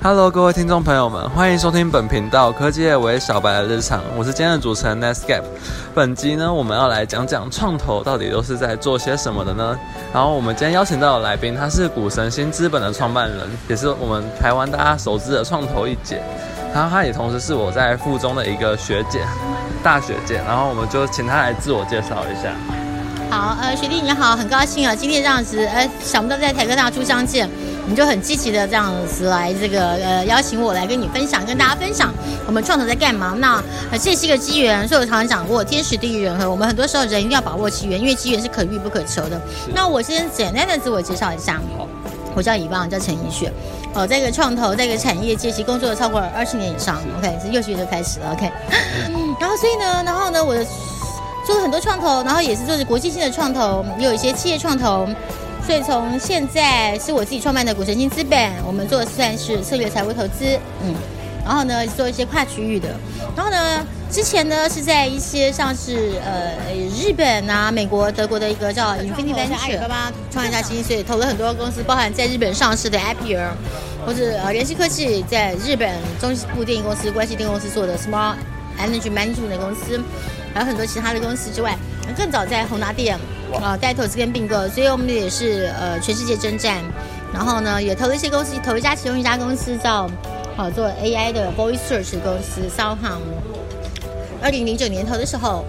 Hello，各位听众朋友们，欢迎收听本频道科技业为小白的日常，我是今天的主持人 Nescape。本集呢，我们要来讲讲创投到底都是在做些什么的呢？然后我们今天邀请到的来宾，他是股神新资本的创办人，也是我们台湾大家熟知的创投一姐。然后他也同时是我在附中的一个学姐，大学姐。然后我们就请他来自我介绍一下。好，呃，学弟你好，很高兴啊，今天这样子，呃，想不到在台科大初相见。你就很积极的这样子来这个呃邀请我来跟你分享，跟大家分享我们创投在干嘛。那呃这是一个机缘，所以我常常讲过天时地利人和。我们很多时候人一定要把握机缘，因为机缘是可遇不可求的。那我先简单的自我介绍一下，我叫以望，叫陈怡雪。哦，在一个创投，在一个产业界，其工作了超过二十年以上。OK，是幼稚园就开始了。OK，然后所以呢，然后呢，我做了很多创投，然后也是做着国际性的创投，也有一些企业创投。所以从现在是我自己创办的股神金资本，我们做的算是策略财务投资，嗯，然后呢做一些跨区域的，然后呢之前呢是在一些像是呃日本啊、美国、德国的一个叫 Infinity Venture，爸爸创业家基金，所以投了很多公司，包含在日本上市的 Appier，或者呃联系科技在日本中部电影公司、关系电公司做的 Small Energy Management 的公司，还有很多其他的公司之外，更早在宏达店。啊，带投资跟并购，所以我们也是呃全世界征战，然后呢也投了一些公司，投一家其中一家公司叫好做 AI 的 Voice Search 公司 s o u h o n 二零零九年投的时候，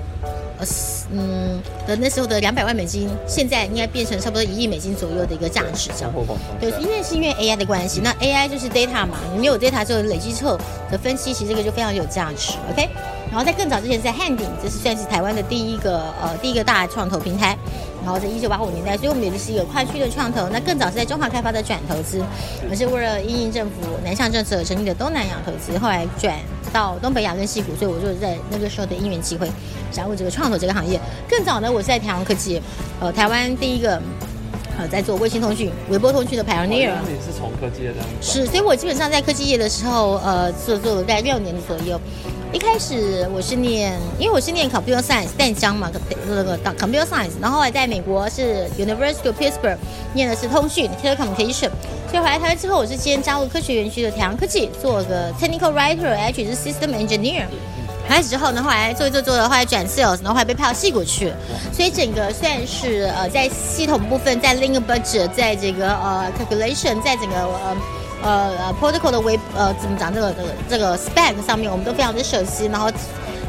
呃嗯的那时候的两百万美金，现在应该变成差不多一亿美金左右的一个价值，这样。对，因为是因为 AI 的关系，那 AI 就是 data 嘛，你有 data 之后累积之后的分析，其实这个就非常有价值，OK。然后在更早之前，在汉鼎，这是算是台湾的第一个呃第一个大创投平台。然后在一九八五年代，所以我们也就是一个跨区的创投。那更早是在中华开发的转投资，而是为了因应政府南向政策成立的东南亚投资，后来转到东北亚跟西谷。所以我就在那个时候的因缘机会加入这个创投这个行业。更早呢，我是在台湾科技，呃，台湾第一个呃在做卫星通讯、微波通讯的 pioneer。你是从科技业的？是，所以我基本上在科技业的时候，呃，做做了大概六年左右。一开始我是念，因为我是念 computer science 淡江嘛，那个 computer science，然后后来在美国是 University of Pittsburgh 念的是通讯 telecommunication，所以回来台湾之后，我是先加入科学园区的台阳科技，做个 technical writer，H 是 system engineer。开始之后呢，后来做一做做的，后来转 sales，然后后来被派到戏谷去，所以整个算是呃在系统部分，在 link budget，在这个呃 calculation，在整个呃。呃呃，protocol 的微呃怎么讲这个这个这个 spec 上面，我们都非常的熟悉。然后，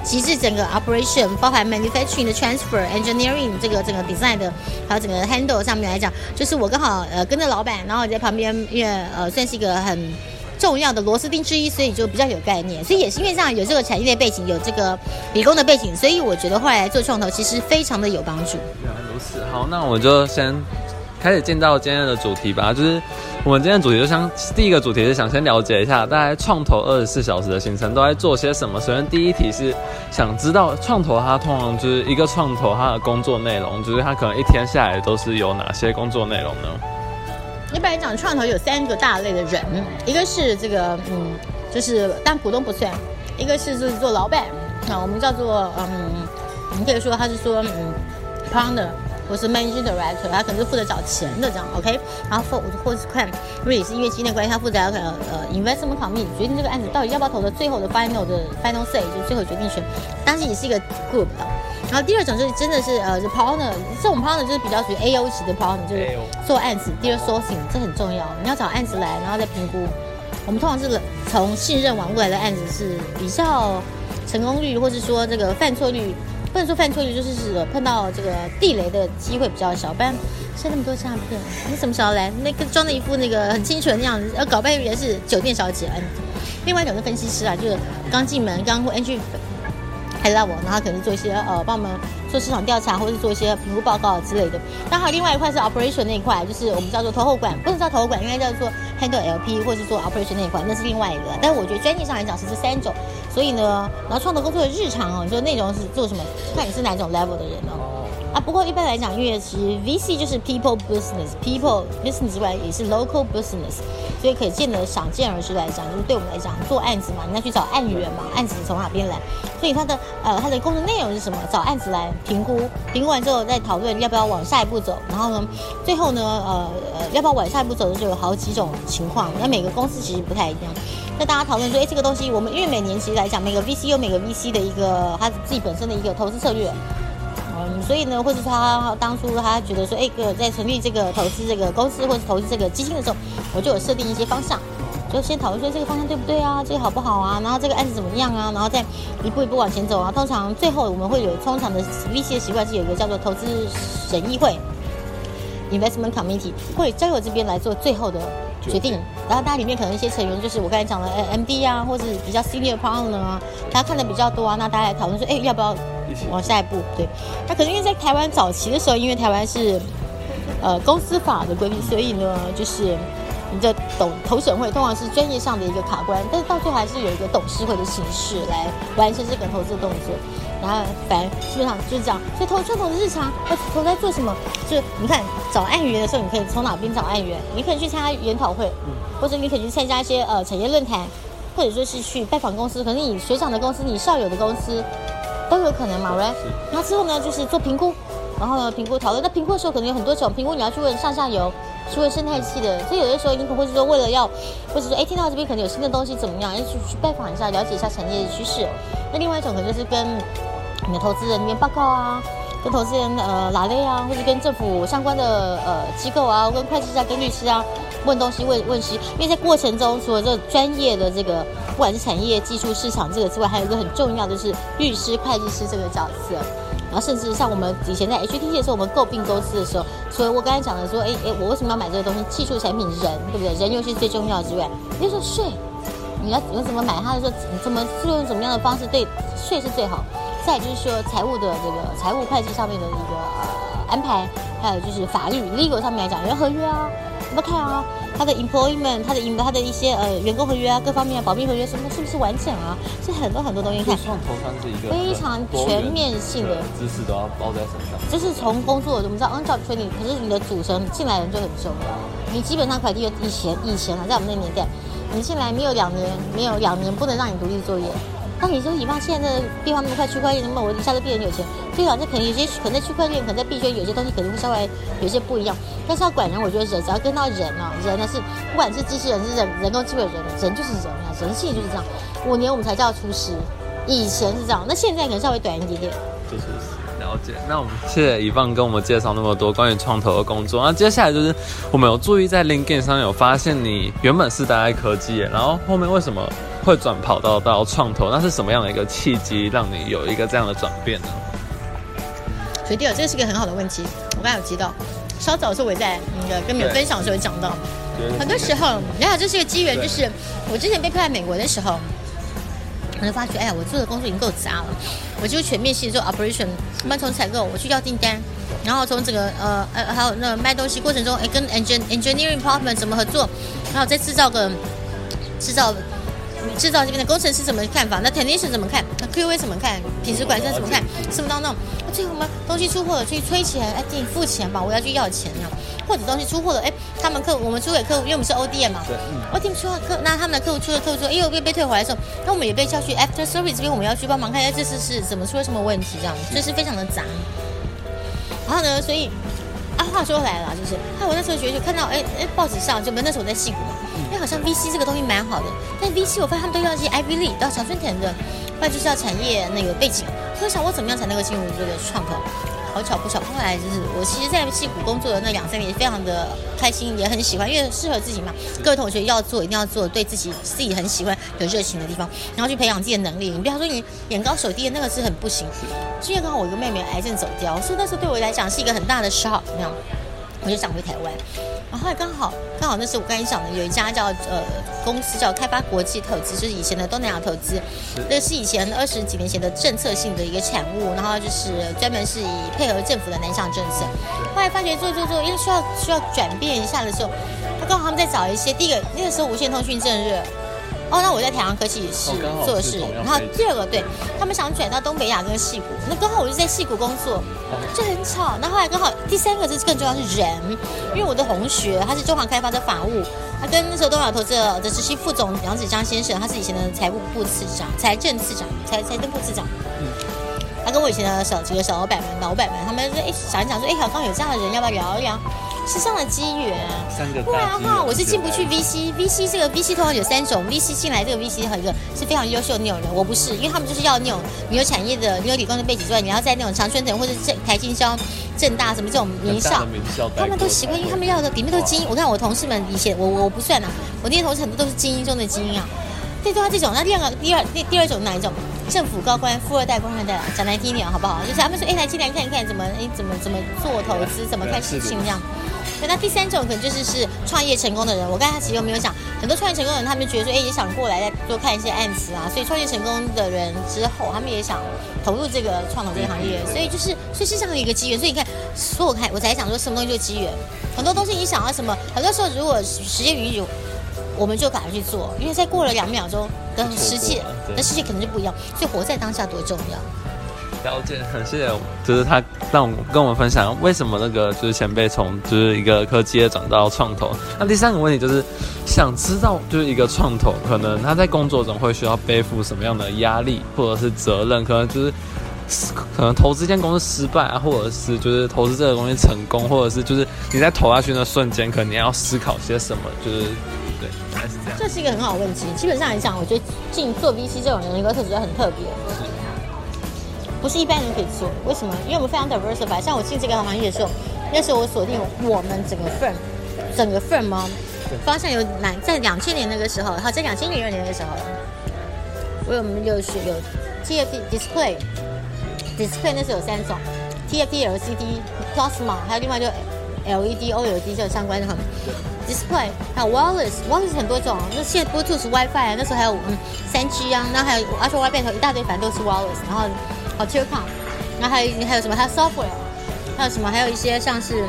其实整个 operation 包含 manufacturing 的 transfer engineering 这个整个 design 的，还有整个 handle 上面来讲，就是我刚好呃跟着老板，然后在旁边，因为呃算是一个很重要的螺丝钉之一，所以就比较有概念。所以也是因为这样有这个产业的背景，有这个理工的背景，所以我觉得后来做创投其实非常的有帮助。原来如此，好，那我们就先。开始进到今天的主题吧，就是我们今天的主题就像第一个主题是想先了解一下大家创投二十四小时的行程都在做些什么。首先第一题是想知道创投它通常就是一个创投它的工作内容，就是它可能一天下来都是有哪些工作内容呢？一般来讲，创投有三个大类的人，一个是这个嗯，就是但股东不算；一个是就是做老板啊，我们叫做嗯，你可以说他是说嗯，partner。我是 managing director，他可能是负责找钱的这样，OK，然后或或是看，因为也是因为今天关系，他负责可能呃 investment committee 决定这个案子到底要不要投的最后的 final 的 final say 就是最后决定权，但是也是一个 group 的。然后第二种就是真的是呃是 partner，这种 partner 就是比较属于 A O 级的 partner，就是做案子，第二 sourcing 这很重要，你要找案子来，然后再评估。我们通常是从信任网过来的案子是比较成功率，或是说这个犯错率。不能说犯错率，就是是碰到这个地雷的机会比较小。不然现在那么多诈骗，你什么时候来？那个装的一副那个很清纯的样子，呃搞半天是酒店小姐。另外一种是分析师啊，就是刚进门刚或 entry。还拉我，然后可能做一些呃，帮我们做市场调查，或者是做一些评估报告之类的。刚好另外一块是 operation 那一块，就是我们叫做投后管，不能叫投后管，应该叫做 handle LP，或是做 operation 那一块，那是另外一个。但是我觉得专业上来讲是这三种。所以呢，然后创作工作的日常哦，你说内容是做什么？看你是哪种 level 的人哦。啊，不过一般来讲，因为其实 VC 就是 people business，people business 之外也是 local business，所以可见的想见而知来讲，就是对我们来讲做案子嘛，你要去找案源嘛，案子从哪边来，所以它的呃它的工作内容是什么？找案子来评估，评估完之后再讨论要不要往下一步走，然后呢，最后呢，呃呃要不要往下一步走的时候有好几种情况，那每个公司其实不太一样。那大家讨论说，哎，这个东西我们因为每年其实来讲，每个 VC 有每个 VC 的一个他自己本身的一个投资策略。所以呢，或者他当初他觉得说，哎，个在成立这个投资这个公司或者投资这个基金的时候，我就有设定一些方向，就先讨论说这个方向对不对啊，这个好不好啊，然后这个案子怎么样啊，然后再一步一步往前走啊。通常最后我们会有通常的 VC 的习惯是有一个叫做投资审议会 （Investment Committee） 会交由这边来做最后的决定，然后大家里面可能一些成员就是我刚才讲的 MD 啊，或者比较 Senior Partner 啊，他看的比较多啊，那大家来讨论说，哎，要不要？往下一步，对，那可能因为在台湾早期的时候，因为台湾是呃公司法的规定，所以呢，就是你的董投审会通常是专业上的一个卡关，但是到最后还是有一个董事会的形式来完成这个投资动作。然后反正基本上就是这样。所以投创投的日常，投投在做什么？就是你看找案源的时候，你可以从哪边找案源？你可以去参加研讨会，或者你可以去参加一些呃产业论坛，或者说是去拜访公司，可能你学长的公司，你校友的公司。都有可能嘛，right？然后之后呢，就是做评估，然后呢，评估讨论。那评估的时候可能有很多种评估，你要去问上下游，除了生态系的。所以有的时候你可能会是说，为了要，或者说，哎，听到这边可能有新的东西怎么样，要去去拜访一下，了解一下产业的趋势。那另外一种可能就是跟你的投资人那边报告啊。跟投资人呃拉类啊，或者跟政府相关的呃机构啊，跟会计师啊，跟律师啊问东西问问西，因为在过程中除了这专业的这个不管是产业、技术、市场这个之外，还有一个很重要的是律师、会计师这个角色。然后甚至像我们以前在 HTT 的时候，我们购并公司的时候，所以我刚才讲的说，哎哎，我为什么要买这个东西？技术产品人对不对？人又是最重要之外，比如说税，你要用怎么买它的时候，怎么用什么样的方式对税是最好。再就是说财务的这个财务会计上面的一个呃安排，还有就是法律 legal 上面来讲，有合约啊，怎么看啊？他的 employment，他的 em，他的一些呃员工合约啊，各方面保密合约什么是不是完整啊？是很多很多东西看。创投它是一个非常全面性的知识都要包在身上。就是从工作，我们知道 on job training，可是你的组成进来人就很重要。你基本上快递以前以前啊，在我们那年代，你进来没有两年，没有两年不能让你独立作业。那你说，以怕现在的变化那么快，区块链那么我一下子变得有钱，对啊，这可能有些可能在区块链，可能在币圈有些东西可能会稍微有些不一样。但是要管人，我觉得人只要跟到人啊，人呢是不管是机器人是人，人工智慧人，人就是人啊，人性就是这样。五年我们才叫出师，以前是这样，那现在可能稍微短一点点。就是了解。那我们谢谢以放跟我们介绍那么多关于创投的工作。那接下来就是我们有注意在 LinkedIn 上有发现你原本是待在科技，然后后面为什么？会转跑道到创投，那是什么样的一个契机让你有一个这样的转变呢？学弟，这个是个很好的问题。我刚才有提到，稍早的时候我在那个跟你们分享的时候讲到，很多时候，你看这是一个机缘，就是我之前被派在美国的时候，我就发觉，哎呀，我做的工作已经够杂了，我就全面性做 operation，慢从采购，我去要订单，然后从整个呃呃还有那卖东西过程中，哎，跟 engine engineering department 怎么合作，然后再制造个制造。制造这边的工程师怎么看法？那 technician 怎么看？那 QA 怎么看？品质管制怎么看？什么当中？那最后嘛，东西出货了，去催钱，哎，给你付钱吧，我要去要钱呢。或者东西出货了，哎，他们客我们出给客户，因为我们是 ODM 嘛，对，ODM 出客，那他们的客户出了客户说，哎呦，被被退回来的时候，那我们也被叫去 after service 这边，我们要去帮忙看一下这次是怎么出了什么问题，这样，所以是非常的杂。然后呢，所以。啊，话说回来了，就是，哎，我那时候觉得就看到，哎哎，报纸上就，那时候我在戏骨嘛，哎，好像 VC 这个东西蛮好的，但 VC 我发现他们都要进 Ivy League，到小春田的，不然就是要产业那个背景，所以想我怎么样才能够进入这个创投？好巧不巧，后来就是我其实，在戏谷工作的那两三年，非常的开心，也很喜欢，因为适合自己嘛。各位同学要做，一定要做对自己自己很喜欢、有热情的地方，然后去培养自己的能力。你不要说你眼高手低的那个是很不行。因为刚好我一个妹妹癌症走掉，所以那时候对我来讲是一个很大的 shock，那样。我就想回台湾，然后刚好刚好那是我刚才讲的，有一家叫呃公司叫开发国际投资，就是以前的东南亚投资，那是以前二十几年前的政策性的一个产物，然后就是专门是以配合政府的南向政策。后来发觉做做做，因为需要需要转变一下的时候，他刚好他们在找一些第一个那个时候无线通讯正热，哦，那我在台湾科技是哦刚好是做事然后第二个对他们想转到东北亚跟戏谷，那刚好我就在戏谷工作，哦就很巧。那后来刚好第三个是更重要是人，因为我的同学他是中航开发的法务，他跟那时候东亚投资的的执行副总杨子江先生，他是以前的财务部次长、财政次长、财财政部次长。他跟我以前的小几个小老板们、老板们，他们说，哎，想一想说，哎，小刚有这样的人，要不要聊一聊？是这样的机缘。三个不然的话，我是进不去。VC。VC 这个 VC 通常有三种，VC 进来这个 VC 和一个是非常优秀的那种人，我不是，因为他们就是要那种你有产业的，你有理工的背景之外，你要在那种长春藤或者正台经销、正大什么这种名校，他们都习惯，因为他们要的里面都是精英。我看我同事们以前，我我我不算啊，我那些同事很多都是精英中的精英啊。对，对他这种，那第二个第二第第二种哪一种？政府高官、富二代、官二代，讲难听一点好不好？就是他们说，哎，来进来看一看怎么，哎，怎么怎么做投资，怎么看事情这样。那第三种可能就是是创业成功的人。我刚才其实有没有讲，很多创业成功的人，他们觉得说，哎，也想过来再多看一些案子啊。所以创业成功的人之后，他们也想投入这个创投这个行业。所以就是，所以是这样的一个机缘。所以你看，所以我看我才讲说，什么东西就是机缘。很多东西你想要什么，很多时候如果时间允许，我们就赶快去做，因为再过了两秒钟的世界错过了，对的世界可能就不一样。所以活在当下多重要。了解，很谢谢，就是他让我跟我们分享为什么那个就是前辈从就是一个科技业转到创投。那第三个问题就是想知道，就是一个创投可能他在工作中会需要背负什么样的压力或者是责任，可能就是。可能投资一间公司失败啊，或者是就是投资这个东西成功，或者是就是你在投下去的瞬间，可能你要思考些什么，就是对，大概是这样。这是一个很好的问题。基本上来讲，我觉得进做 VC 这种人的一个特质很特别，不是一般人可以做。为什么？因为我们非常 diversified。像我进这个行业的时候，那时候我锁定我们整个 firm，整个 firm 哦，方向有哪？在两千年那个时候，好，在两千零二年那个时候，我有我们有是有 TFT display。display 那时候有三种，TFT、LCD、Plasma，还有另外就 LED、OLED 这种相关的。Display 还有 wireless，wireless 很多种，那现在 Bluetooth、WiFi，那时候还有嗯三 G 啊，那还有 Ultra Wideband 一大堆，反正都是 wireless。然后好 t e l c o m 然后还有还有什么？还有 software，还有什么？还有一些像是嗯，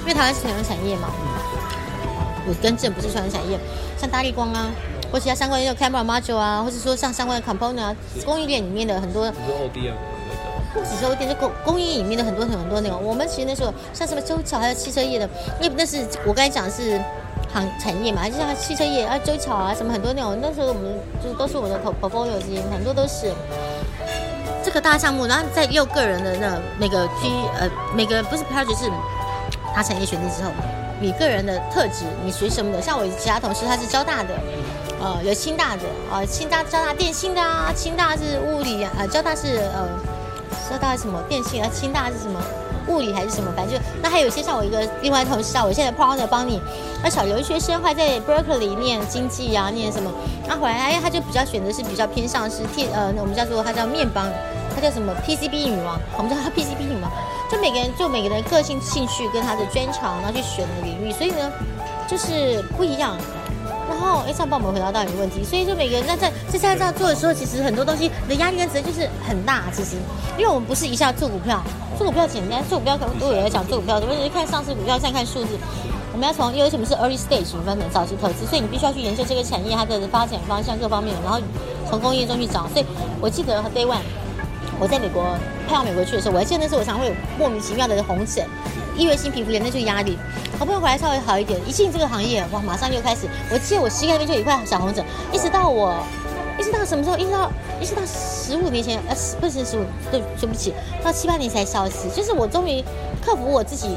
因为台湾是传统产业嘛，我跟正不是传统产业，像大力光啊。或其他相关的 camera module 啊，或者说像相关的 component 啊，供应链里面的很多你说 ODM 不止是 ODM，就供供应里面的很多很多那个，我们其实那时候像什么周桥，还有汽车业的，因为那是我刚才讲的是行产业嘛，就像汽车业啊，周桥啊，什么很多那种，那时候我们就是都是我的 portfolio 之间，很多都是这个大项目，然后在六个人的那每个 P 呃每个不是 project 是他产业选定之后，你个人的特质，你属于什么的？像我其他同事他是交大的。呃，有清大的啊，清大交大电信的啊，清大是物理啊，呃，交大是呃，交大是什么电信啊，清大是什么物理还是什么，反正就那还有一些像我一个另外同事啊，我现在 partner 帮你，那小留学生还在 Berkeley 念经济啊，念什么，那回来，他就比较选择是比较偏向是 T 呃，我们叫做他叫面帮，他叫什么 PCB 女王，我们叫他 PCB 女王，就每个人就每个人个性兴趣跟他的专长，然后去选的领域，所以呢，就是不一样。然后，哎，这样帮我们回答到你的问题。所以，就每个人那在在在这样做的时候，其实很多东西你的压力跟责任就是很大。其实，因为我们不是一下做股票，做股票简单，做股票可能都有人讲做股票，我们是看上市股票，再看数字。我们要从因为什么是 early stage 分的早期投资，所以你必须要去研究这个产业它的发展方向各方面，然后从工业中去找。所以我记得 day one 我在美国派到美国去的时候，我还记得那时候我常会有莫名其妙的红疹、异位性皮肤炎，那就是压力。好不容易回来稍微好一点，一进这个行业，哇，马上又开始。我记得我膝盖那边就有一块小红疹，一直到我，一直到什么时候？一直到一直到十五年前，呃，不是十五，对，对不起，到七八年才消失。就是我终于克服我自己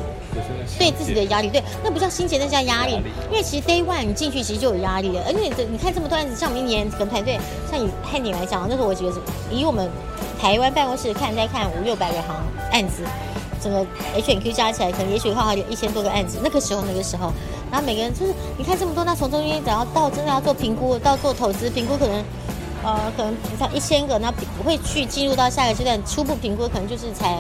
对自己的压力，对，那不叫心结，那叫压力。因为其实 day one 你进去其实就有压力了，而且你你看这么多案子，像我们一年跟团队，像以汉典来讲，那时候我觉得以我们台湾办公室看再看五六百个行案子。整个 H N Q 加起来，可能也许刚好有一千多个案子。那个时候，那个时候，然后每个人就是你看这么多，那从中间然后到真的要做评估，到做投资评估，可能呃可能像一千个，那不会去进入到下一个阶段初步评估，可能就是才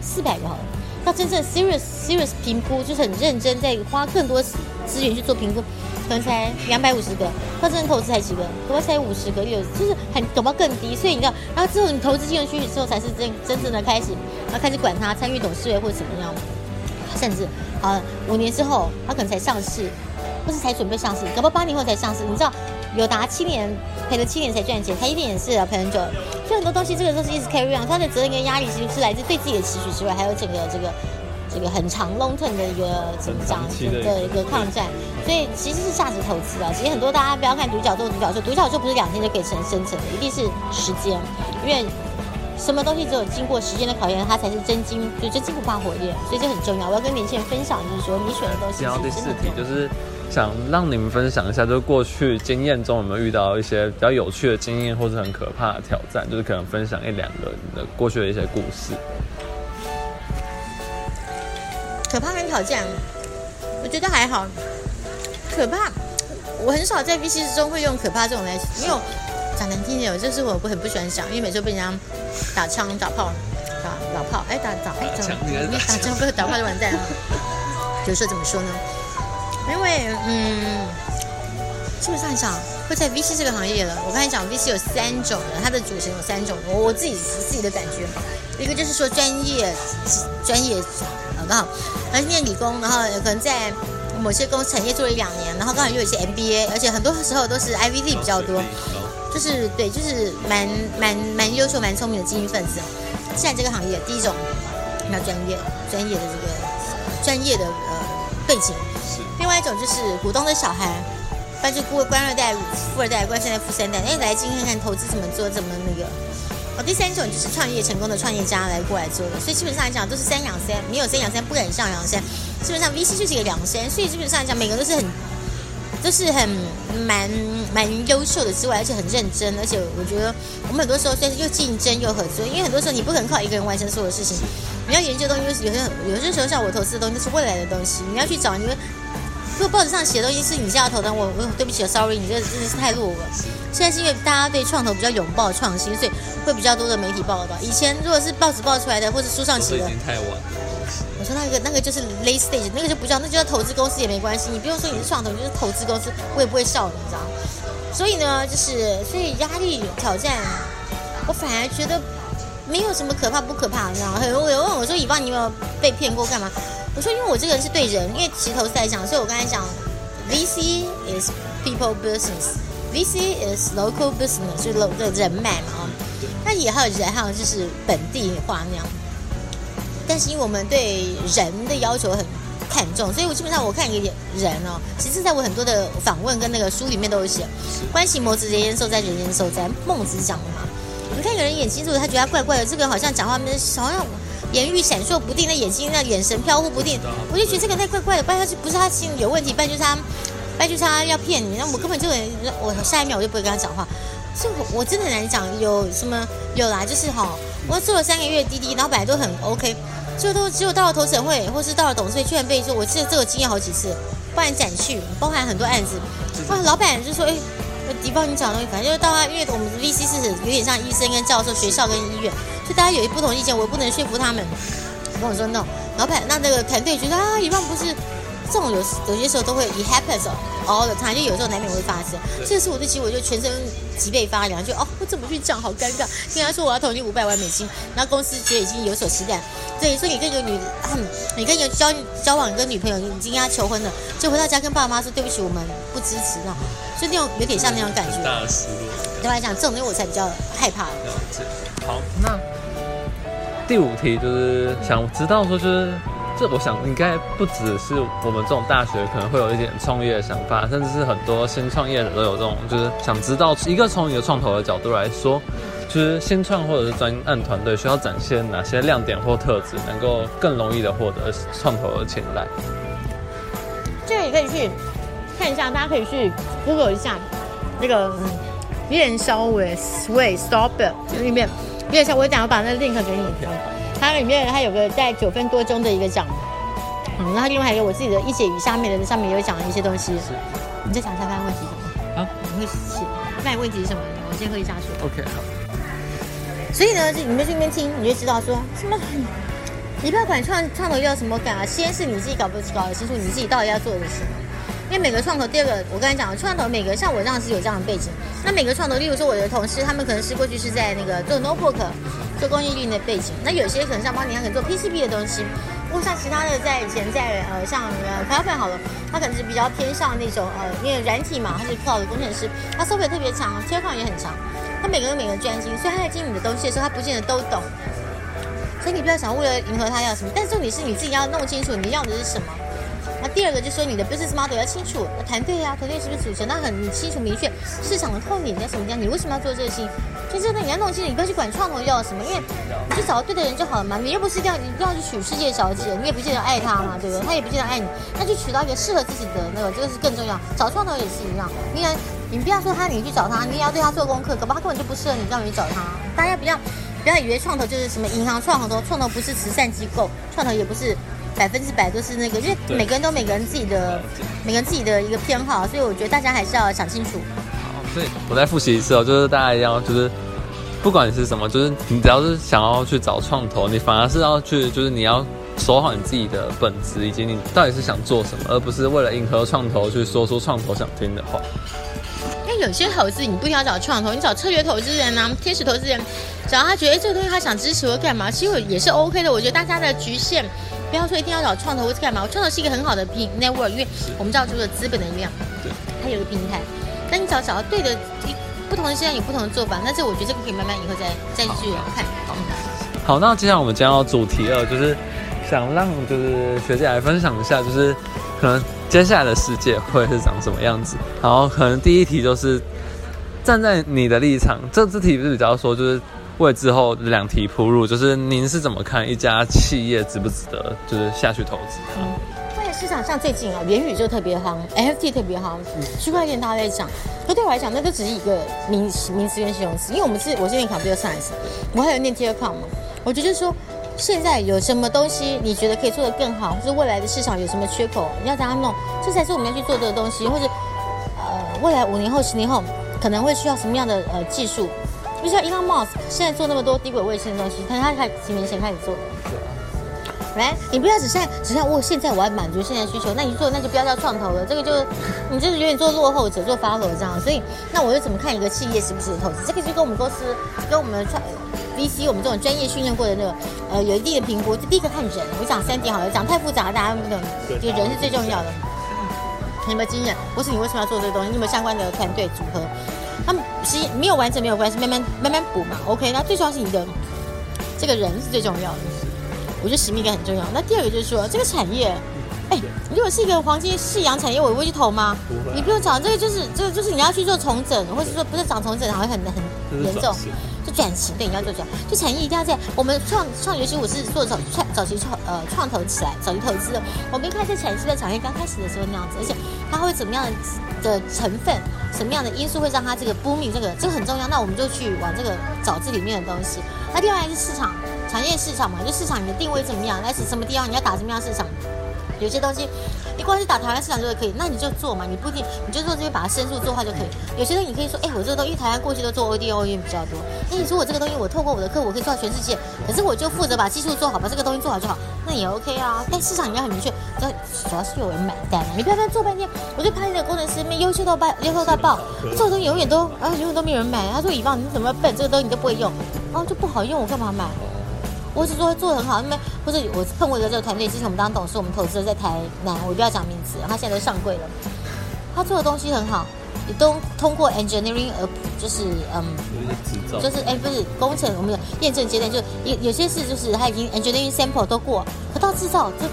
四百个好了。那真正 serious serious 评估，就是很认真，在花更多资源去做评估，可能才两百五十个。他真的投资才几个，可能才五十个，有就是很怎么更低。所以你知道，然后之后你投资进入去之后，才是真真正的开始。然后开始管他参与董事会或者怎么样，甚至啊五年之后他可能才上市，或是才准备上市，搞不好八年后才上市。你知道有达七年赔了七年才赚钱，他一定也是赔很久，所以很多东西这个都是一直 carry on，他的责任跟压力其实是来自对自己的期许之外，还有整个这个这个很长 long term 的一个怎么讲的一个抗战，所以其实是价值投资啊。其实很多大家不要看独角兽，独角兽，独角兽不是两天就可以成生成的，一定是时间，因为。什么东西只有经过时间的考验，它才是真金，就真金不怕火炼，所以这很重要。我要跟年轻人分享，就是说你选的东西。然后第四题就是想让你们分享一下，就是过去经验中有没有遇到一些比较有趣的经验，或是很可怕的挑战，就是可能分享一两个你的过去的一些故事。可怕跟挑战，我觉得还好。可怕，我很少在 VC 之中会用可怕这种来，因为。讲难听点，就是我不很不喜欢讲，因为每次被人家打枪、打炮、打老炮，哎打打哎打打枪不是打炮就完蛋了。就是说怎么说呢？因为嗯，基本上讲会在 VC 这个行业了。我刚才讲 VC 有三种人，它的组成有三种。我我自己自己的感觉，一个就是说专业专业啊刚好，而念理工，然后可能在某些公司产业做了一两年，然后刚好又有一些 MBA，而且很多时候都是 IV D 比较多。就是对，就是蛮蛮蛮优秀、蛮聪明的精英分子。现在这个行业，第一种比较专业、专业的这个专业的呃背景；另外一种就是股东的小孩，反正官官二代、富二代、官三代、富三代，哎，来进看看投资怎么做，怎么那个。第三种就是创业成功的创业家来过来做的。所以基本上来讲，都是三养三，没有三养三不敢上养三。基本上 VC 就是一个两三，所以基本上来讲，每个都是很。都是很蛮蛮优秀的之外，而且很认真，而且我觉得我们很多时候算是又竞争又合作，因为很多时候你不可能靠一个人完成所有事情，你要研究东西，有些有些时候像我投资的东西是未来的东西，你要去找，你们如果报纸上写的东西是你现在要投的，我我对不起，sorry，你这真的是太落伍了。现在是因为大家对创投比较拥抱创新，所以会比较多的媒体报道。以前如果是报纸报出来的，或者书上写的，已经太晚。我说那个那个就是 late stage，那个就不叫，那就叫投资公司也没关系。你不用说你是创投，你就是投资公司，我也不会笑你，知道所以呢，就是所以压力挑战，我反而觉得没有什么可怕不可怕，你知道吗？有人问我说：“以邦，你有没有被骗过？干嘛？”我说：“因为我这个人是对人，因为其实投资来讲，所以我刚才讲，VC is people business，VC is local business，就是的人脉嘛啊。那也还有人，还有就是本地化那样。”但是因为我们对人的要求很看重，所以我基本上我看一个人哦，其实在我很多的访问跟那个书里面都有写，关系模子人言受灾，人言受灾。孟子讲的嘛，你看有人眼睛如果他觉得他怪怪的，这个好像讲话没好像言语闪烁不定，那眼睛那眼神飘忽不定，我就觉得这个太怪怪的，不然他是不是他心里有问题，不然就是他，不然就是他要骗你，那我根本就我下一秒我就不会跟他讲话，所以我真的很难讲有什么有啦，就是哈，我做了三个月滴滴，然后本来都很 OK。就都只有到了投审会，或是到了董事会，居然被说，我记得这个经验好几次，不然展去，包含很多案子，哇，老板就说，哎，迪邦你讲的东西，反正就是大家，因为我们 VC 是有点像医生跟教授、学校跟医院，所以大家有一不同意见，我不能说服他们。跟我说 no，老板，那那个团队觉得啊，迪邦不是。这种有有些时候都会 it happens all the time，就有时候难免会发生。这次我对其实我就全身脊背发凉，就哦，我怎么去讲，好尴尬。听他说我要投你五百万美金，然后公司觉得已经有所期待。对，所以你跟一个女，你跟一个交交往一个女朋友，已经跟她求婚了，就回到家跟爸爸妈妈说对不起，我们不支持那所以那种有点像那种感觉。大的失落。对我来讲，这种东西我才比较害怕。好，那第五题就是想知道说就是。这我想应该不只是我们这种大学可能会有一点创业的想法，甚至是很多新创业者都有这种，就是想知道一个从一个创投的角度来说，就是新创或者是专案团队需要展现哪些亮点或特质，能够更容易的获得创投的青睐。这个也可以去看一下，大家可以去 Google 一下那个燕烧尾 Sway Stop 里面，燕烧我讲我把那个 link 给你。它里面它有个在九分多钟的一个讲，嗯，然后另外还有我自己的一姐与下面的上面也有讲了一些东西。是，你再想一下刚刚问题什么？啊？你会写？那问题是什么？我先喝一下水。OK，好。所以呢，就你们去那边听，你就知道说什么？你不要管创创投要什么感啊，先是你自己搞不搞得清楚你自己到底要做的是什么。因为每个创投，第二个我刚才讲了，创投每个像我这样是有这样的背景。那每个创投，例如说我的同事，他们可能是过去是在那个做 notebook。做工艺链的背景，那有些可能像帮你，他可能做 PCB 的东西，不像其他的在以前在呃像呃 c l o u 好了，他可能是比较偏向那种呃，因为软体嘛，他是 Cloud 的工程师，他收费特别长 t e l 也很长，他每个人每个专精，所以他在经营你的东西的时候，他不见得都懂。所以你不要想为了迎合他要什么，但重点是你自己要弄清楚你要的是什么。第二个就是说你的 business model 要清楚，团队啊，团队是不是组成？那很你清楚明确市场的痛点在什么地方？你为什么要做这个事情？就真的你要弄清楚，你不要去管创投要什么，因为你就找到对的人就好了嘛。你又不是一定要一定要去娶世界小姐，你也不见得爱他嘛，对不对？他也不见得爱你，那就娶到一个适合自己的那个，这个是更重要。找创投也是一样，你看你不要说他，你去找他，你也要对他做功课，搞不他根本就不适合你，让你找他？大家不要不要以为创投就是什么银行创投，创投不是慈善机构，创投也不是。百分之百都是那个，因为每个人都每个人自己的，每个人自己的一个偏好，所以我觉得大家还是要想清楚。好，所以我再复习一次哦，就是大家一要就是，不管你是什么，就是你只要是想要去找创投，你反而是要去，就是你要守好你自己的本职，以及你到底是想做什么，而不是为了迎合创投去说出创投想听的话。因为有些投资你不一定要找创投，你找策略投资人啊，天使投资人，只要他觉得哎这个东西他想支持我干嘛，其实也是 OK 的。我觉得大家的局限。不要说一定要找创投或是干嘛，我创投是一个很好的平 network，因为我们知道这个资本的力量，对，它有个平台。但你只要找到对的，不同的现在有不同的做法，那这我觉得这个可以慢慢以后再再去看。好，好那接下来我们将要主题了，就是想让就是学姐来分享一下，就是可能接下来的世界会是长什么样子。然后可能第一题就是站在你的立场，这这题是比较说就是。为之后两题铺路，就是您是怎么看一家企业值不值得，就是下去投资？嗯，在市场上最近啊，元宇宙特别夯，NFT 特别夯，区块链大家在讲。那对我来讲，那都只是一个名名词跟形容词，因为我们是我是念 computer science，我还有念 t e l c o m 嘛。我觉得就是说，现在有什么东西你觉得可以做得更好，或者未来的市场有什么缺口，你要怎样弄，这才是我们要去做的东西，或者呃，未来五年后、十年后可能会需要什么样的呃技术。就像 Elon Musk 现在做那么多低轨卫星的东西，他他开几年前开始做的。来，你不要只在只在我现在我要满足现在需求，那你做那就不要叫创投了，这个就你就是有点做落后者，做发火这样。所以那我又怎么看一个企业是不是投资？这个就跟我们公司跟我们创 VC 我们这种专业训练过的那个呃有一定的评估。就第一个看人，我讲三点好了，讲太复杂大家不懂。就人是最重要的。你有没有经验？不是你为什么要做这个东西？你有没有相关的团队组合？其实没有完整没有关系，慢慢慢慢补嘛。OK，那最重要是你的这个人是最重要的，我觉得使命感很重要。那第二个就是说这个产业，哎，如果是一个黄金夕阳产业，我会去投吗？你不用找这个，就是这个就是你要去做重整，或者说不是长重整，好像很很严重。转型，对，你要做这样，就产业一定要在我们创创游戏，我是做早创早期创呃创投起来，早期投资的。我们一开始产业在产业刚开始的时候那样子，而且它会怎么样的成分，什么样的因素会让它这个 booming，这个这个很重要。那我们就去往这个找这里面的东西。那另外是市场，产业市场嘛，就市场你的定位怎么样，来是什么地方你要打什么样市场。有些东西，你光是打台湾市场就可以，那你就做嘛，你不一定，你就做这边把它深入做化就可以。有些东西你可以说，哎，我这个东西台湾过去都做 O D O E 比较多，那你说我这个东西我透过我的客户我可以做到全世界，可是我就负责把技术做好，把这个东西做好就好，那也 OK 啊。但市场应该很明确，主要主要是有人买单嘛。你不要在做半天，我就拍你的工程师没优秀到爆，优秀到爆，做的东西永远都啊永远都没有人买。他说以往你怎么笨，这个东西你都不会用，哦就不好用，我干嘛买？我是说做的很好，因为或者我碰过一个这个团队，之前我们当董事，我们投资在台南，我不要讲名字，他现在都上柜了。他做的东西很好，也都通过 engineering 呃就是嗯，就是哎不是工程，我们的验证阶段，就有有些事就是他已经 engineering sample 都过，可到制造就。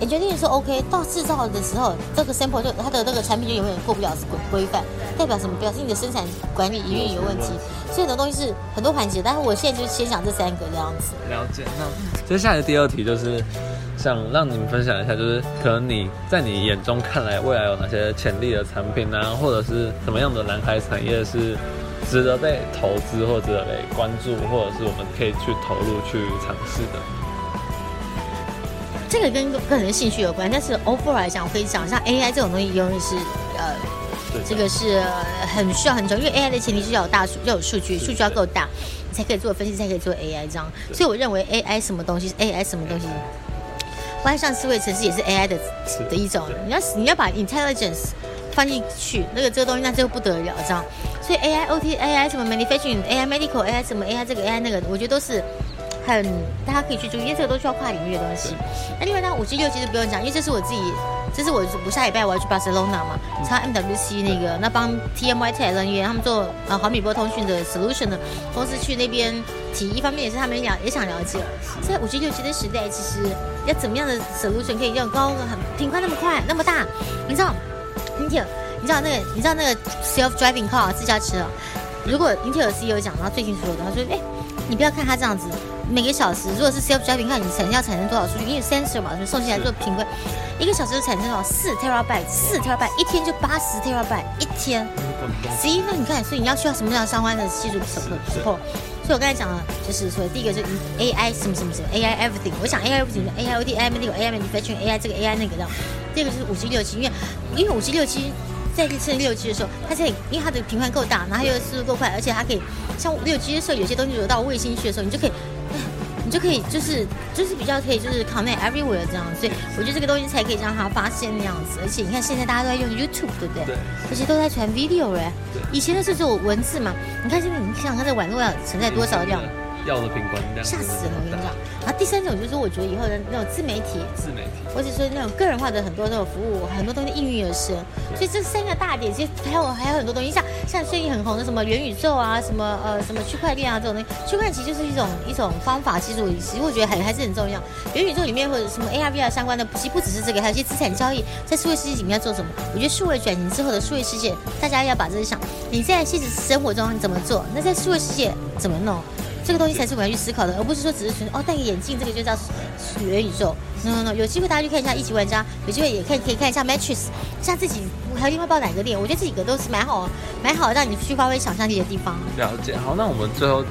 你决定是 OK，到制造的时候，这个 sample 就它的那个产品就永远过不了规规范，代表什么？表示你的生产管理营运有问题。所以很多东西是很多环节，但是我现在就先讲这三个这样子。了解。那接下来的第二题就是想让你们分享一下，就是可能你在你眼中看来未来有哪些潜力的产品呢？或者是什么样的蓝海产业是值得被投资或者被关注，或者是我们可以去投入去尝试的？这个跟个人兴趣有关，但是 overall 来讲，我可以讲，像 AI 这种东西，永远是呃，这个是很需要很重要，因为 AI 的前提是要有大数，要有数据，数据要够大，你才可以做分析，才可以做 AI 这样。所以我认为 AI 什么东西，AI 什么东西，关上思维城市也是 AI 的的一种。你要你要把 intelligence 放进去，那个这个东西那就不得了这样。所以 AI OT AI 什么 manufacturing AI medical AI 什么 AI 这个 AI 那个，我觉得都是。很大家可以去注意，因为这个都需要跨领域的东西。那另外呢，五 G 六其实不用讲，因为这是我自己，这是我我下礼拜我要去巴塞罗那嘛，参 MWC 那个，那帮 TMY 泰人员他们做呃毫米波通讯的 solution 的公司去那边提，一方面也是他们了也想了解，在五 G 六 G 的时代，其实要怎么样的 solution 可以用高很频宽那么快那么大，你知道？你听，你知道那个你知道那个 self driving car 自驾车，如果 Intel CEO 讲，他最近说的，他说，哎，你不要看他这样子。每个小时，如果是 self driving，看你产生要产生多少数据？因为 sensor 嘛，就送进来做评估，一个小时就产生多少？四 terabyte，四 terabyte，一天就八十 terabyte，一天。十一那你看，所以你要需要什么样相关的技术 support？所以我刚才讲了，就是说第一个就是 AI 什么什么什么 AI everything，我想 AI everything，AI AI 那个 AI manufacturing，AI 这个 AI 那个的。第二个就是五 G 六 G，因为因为五 G 六 G 在趁六 G 的时候，它在因为它的频宽够大，然后又速度够快，而且它可以像六 G 的时候，有些东西如果到卫星去的时候，你就可以。就可以，就是就是比较可以，就是 connect everywhere 这样，所以我觉得这个东西才可以让他发现那样子。而且你看，现在大家都在用 YouTube，对不对？对。而且都在传 video 哎。以前的是只有文字嘛？你看现在，你想想看，在网络上承载多少量？要的频宽吓死了！我跟你讲。然后第三种就是，我觉得以后的那种自媒体，自媒体，或者说那种个人化的很多那种服务，很多东西应运而生。所以这三个大点，其实还有还有很多东西，像像最近很红的什么元宇宙啊，什么呃什么区块链啊这种东西。区块链其实就是一种一种方法技术，其实我觉得还还是很重要。元宇宙里面或者什么 AR VR 相关的，其实不只是这个，还有一些资产交易，在数位世界里面要做什么？我觉得数位转型之后的数位世界，大家要把这些想，你在现实生活中你怎么做？那在数位世界怎么弄？这个东西才是我要去思考的，而不是说只是纯哦戴个眼镜，这个就叫元宇宙。no no no，有机会大家去看一下一级玩家，有机会也可以可以看一下 Matrix，像自己还有另外报哪个店，我觉得这几个都是蛮好蛮好让你去发挥想象力的地方。了解，好，那我们最后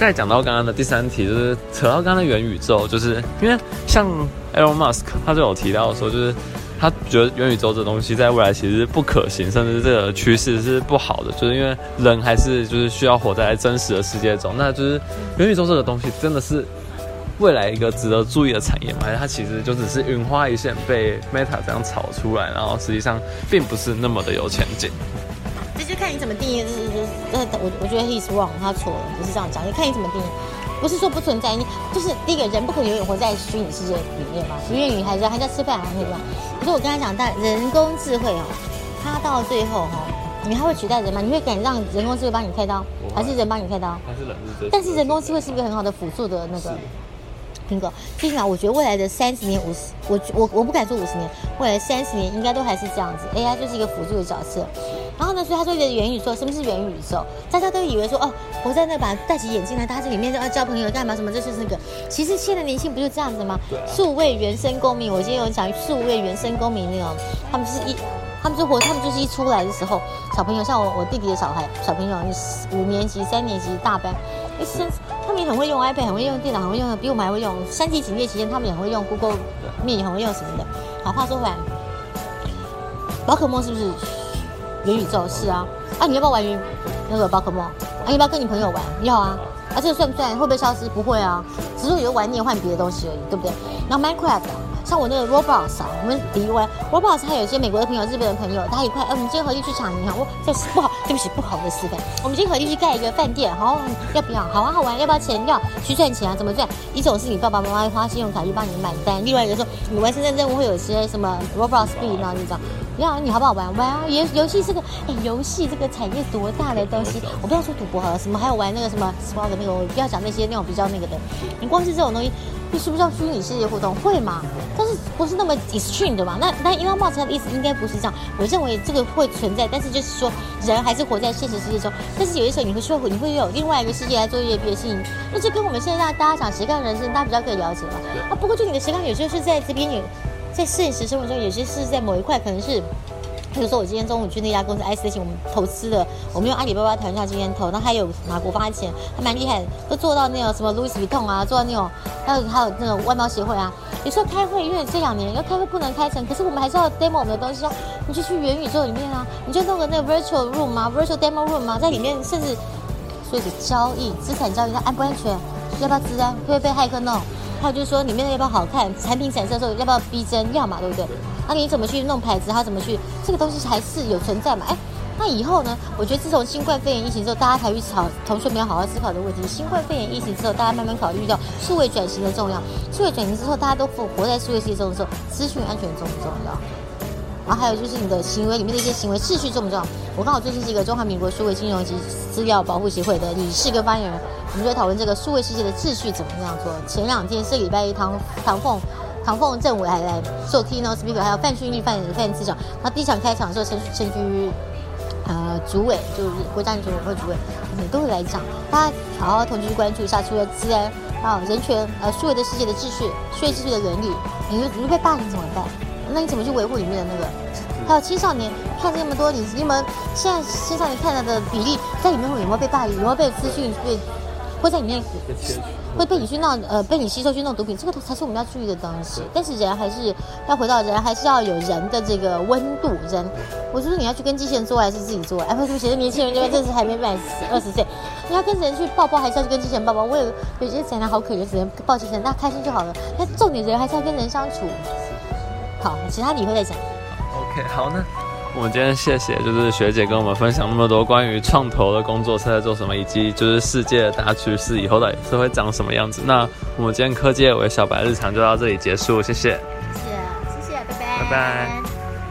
再讲到刚刚的第三题，就是扯到刚刚的元宇宙，就是因为像 Elon Musk 他就有提到说，就是。他觉得元宇宙这东西在未来其实不可行，甚至这个趋势是不好的，就是因为人还是就是需要活在真实的世界中。那就是元宇宙这个东西真的是未来一个值得注意的产业吗？它其实就只是云花一现，被 Meta 这样炒出来，然后实际上并不是那么的有前景。这就看你怎么定义，就是就是我我觉得 he's wrong，他错了，不是这样讲，你看你怎么定义。不是说不存在，你就是第一个人不可能永远活在虚拟世界里面嘛，因为女孩子还在吃饭啊那个。可是我跟他讲，但人工智慧哦，它到最后哈，你还会取代人吗？你会敢让人工智慧帮你开刀，还是人帮你开刀？还是人但是人工智慧是一个很好的辅助的那个。苹果，最起码我觉得未来的三十年、五十，我我我不敢说五十年，未来三十年应该都还是这样子。AI 就是一个辅助的角色。然后呢，所以他说一个元宇宙，什么是元宇宙？大家都以为说哦，我在那把戴起眼镜来，大家在里面要交朋友干嘛？什么这是那个？其实现在年轻不就这样子吗？数位原生公民，我今天有讲数位原生公民那种，他们是一，他们就活，他们就是一出来的时候，小朋友像我我弟弟的小孩，小朋友五年级、三年级大班，一生。他们也很会用 iPad，很会用电脑，很会用，比我们还会用。三级警戒期间，他们也很会用 Google Meet，也很会用什么的。好，话说回来，宝可梦是不是元宇宙？是啊。啊，你要不要玩那个宝可梦？啊，要不要跟你朋友玩？要啊。啊，这个算不算？会不会消失？不会啊，只是有玩你也换别的东西而已，对不对？然后 Minecraft。像我那个 Roblox 啊，我们比如 Roblox，他有一些美国的朋友、日本的朋友，他一块，哎，我们今天合力去抢银行，我这是不好，对不起，不好的示范。我们今天合力去盖一个饭店，好，要不要？好啊，好玩，要不要钱？要去赚钱啊？怎么赚？一种是你爸爸妈妈花信用卡去帮你买单，另外一个说你完成的任务会有些什么 Roblox 币那这种。你好，你好不好玩？玩啊！游游戏这个，哎，游戏这个产业多大的东西？我不要说赌博好了，什么还有玩那个什么 s p o r t 那个，我不要讲那些那种比较那个的。你光是这种东西。你需不需要虚拟世界互动？会吗？但是不是那么 extreme 的嘛？那那 Elon Musk 的意思应该不是这样。我认为这个会存在，但是就是说人还是活在现实世界中。但是有些时候你会说，你会有另外一个世界来做一些别的事情。那这跟我们现在大家讲斜杠人生，大家比较可以了解嘛。啊，不过就你的斜杠，有些是在这边，有在现实生活中，有些是在某一块，可能是。比如说，我今天中午去那家公司 S 型，我们投资的，我们用阿里巴巴团票今天投，那还有拿国发钱，还蛮厉害，都做到那种什么 Louis Vuitton 啊，做到那种，还有还有那种外贸协会啊。你说开会，因为这两年要开会不能开成，可是我们还是要 demo 我们的东西啊。你就去元宇宙里面啊，你就弄个那个 virtual room 啊，virtual demo room 啊，在里面甚至所以的交易，资产交易它安不安全？要不要资安？会不会被骇客弄？还有就是说里面要不要好看？产品展示的时候要不要逼真？要嘛，对不对？那你怎么去弄牌子？他怎么去？这个东西还是有存在嘛？哎，那以后呢？我觉得自从新冠肺炎疫情之后，大家才去考同学们要好好思考的问题。新冠肺炎疫情之后，大家慢慢考虑到数位转型的重要。数位转型之后，大家都活在数位世界中的时候，资讯安全重不重要？然后还有就是你的行为里面的一些行为秩序重不重要？我刚好最近是一个中华民国数位金融及资料保护协会的理事跟发言人，我们就在讨论这个数位世界的秩序怎么样做。前两天是礼拜一，唐唐凤。唐凤政委还来做 keynote speaker，还有范训立范范次长。那第一场开场的时候，陈陈局呃主委就是国家安全委会主委，也都会来讲。大家好好同时去关注一下，除了自然啊人权呃数位的世界的秩序、数位秩序的伦理，你你被霸凌怎么办？那你怎么去维护里面的那个？还有青少年看这么多，你你们现在青少年看到的比例，在里面会有没有被霸凌？有没有被资讯被？会在里面会被你去弄呃被你吸收去弄毒品，这个才是我们要注意的东西。但是人还是要回到人，还是要有人的这个温度。人，我说你要去跟机器人做还是自己做？哎，不起，年轻人这边这是还没满二十岁，你要跟人去抱抱，还是要去跟机器人抱抱？我有有些宅男好可怜，只能抱机器人，那开心就好了。那重点人还是要跟人相处。好，其他你会再讲。OK，好呢。我们今天谢谢，就是学姐跟我们分享那么多关于创投的工作是在做什么，以及就是世界的大趋势以后到底是会长什么样子。那我们今天科技为小白日常就到这里结束，谢谢。谢谢，谢谢，拜拜。拜拜。